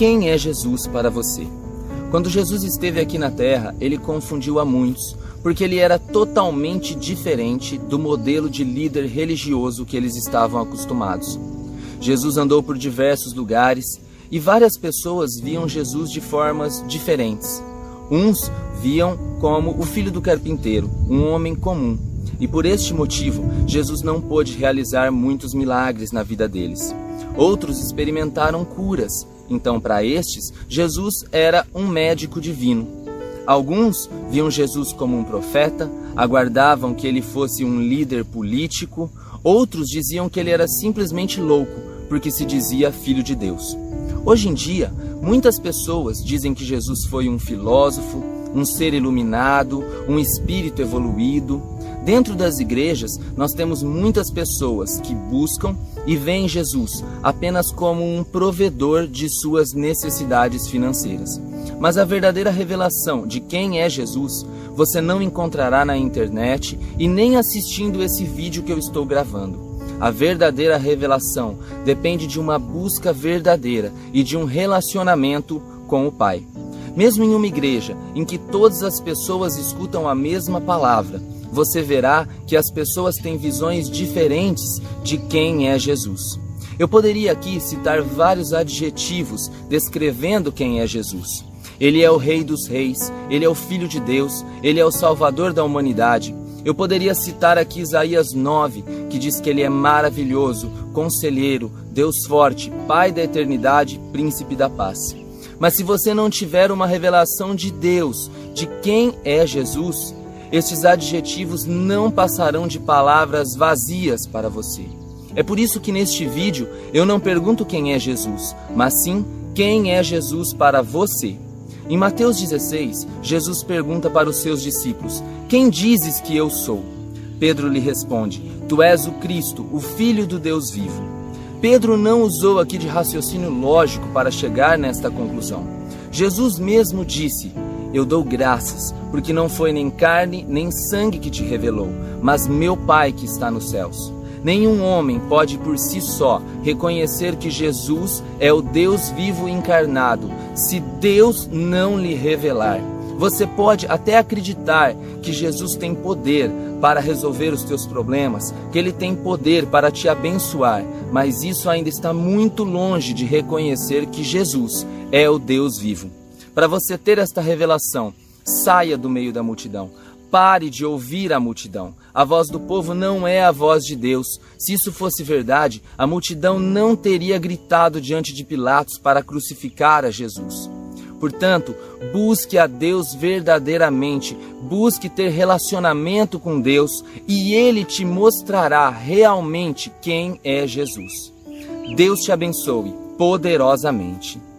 Quem é Jesus para você? Quando Jesus esteve aqui na terra, ele confundiu a muitos, porque ele era totalmente diferente do modelo de líder religioso que eles estavam acostumados. Jesus andou por diversos lugares e várias pessoas viam Jesus de formas diferentes. Uns viam como o filho do carpinteiro, um homem comum, e por este motivo Jesus não pôde realizar muitos milagres na vida deles. Outros experimentaram curas, então para estes Jesus era um médico divino. Alguns viam Jesus como um profeta, aguardavam que ele fosse um líder político, outros diziam que ele era simplesmente louco, porque se dizia filho de Deus. Hoje em dia, muitas pessoas dizem que Jesus foi um filósofo, um ser iluminado, um espírito evoluído. Dentro das igrejas, nós temos muitas pessoas que buscam e veem Jesus apenas como um provedor de suas necessidades financeiras. Mas a verdadeira revelação de quem é Jesus você não encontrará na internet e nem assistindo esse vídeo que eu estou gravando. A verdadeira revelação depende de uma busca verdadeira e de um relacionamento com o Pai. Mesmo em uma igreja em que todas as pessoas escutam a mesma palavra, você verá que as pessoas têm visões diferentes de quem é Jesus. Eu poderia aqui citar vários adjetivos descrevendo quem é Jesus. Ele é o Rei dos Reis, ele é o Filho de Deus, ele é o Salvador da humanidade, eu poderia citar aqui Isaías 9, que diz que ele é maravilhoso, conselheiro, Deus forte, Pai da eternidade, príncipe da paz. Mas se você não tiver uma revelação de Deus, de quem é Jesus, estes adjetivos não passarão de palavras vazias para você. É por isso que neste vídeo eu não pergunto quem é Jesus, mas sim quem é Jesus para você. Em Mateus 16, Jesus pergunta para os seus discípulos: Quem dizes que eu sou? Pedro lhe responde: Tu és o Cristo, o Filho do Deus vivo. Pedro não usou aqui de raciocínio lógico para chegar nesta conclusão. Jesus mesmo disse: Eu dou graças, porque não foi nem carne nem sangue que te revelou, mas meu Pai que está nos céus. Nenhum homem pode por si só reconhecer que Jesus é o Deus vivo encarnado, se Deus não lhe revelar. Você pode até acreditar que Jesus tem poder para resolver os teus problemas, que ele tem poder para te abençoar, mas isso ainda está muito longe de reconhecer que Jesus é o Deus vivo. Para você ter esta revelação, saia do meio da multidão. Pare de ouvir a multidão. A voz do povo não é a voz de Deus. Se isso fosse verdade, a multidão não teria gritado diante de Pilatos para crucificar a Jesus. Portanto, busque a Deus verdadeiramente, busque ter relacionamento com Deus e Ele te mostrará realmente quem é Jesus. Deus te abençoe poderosamente.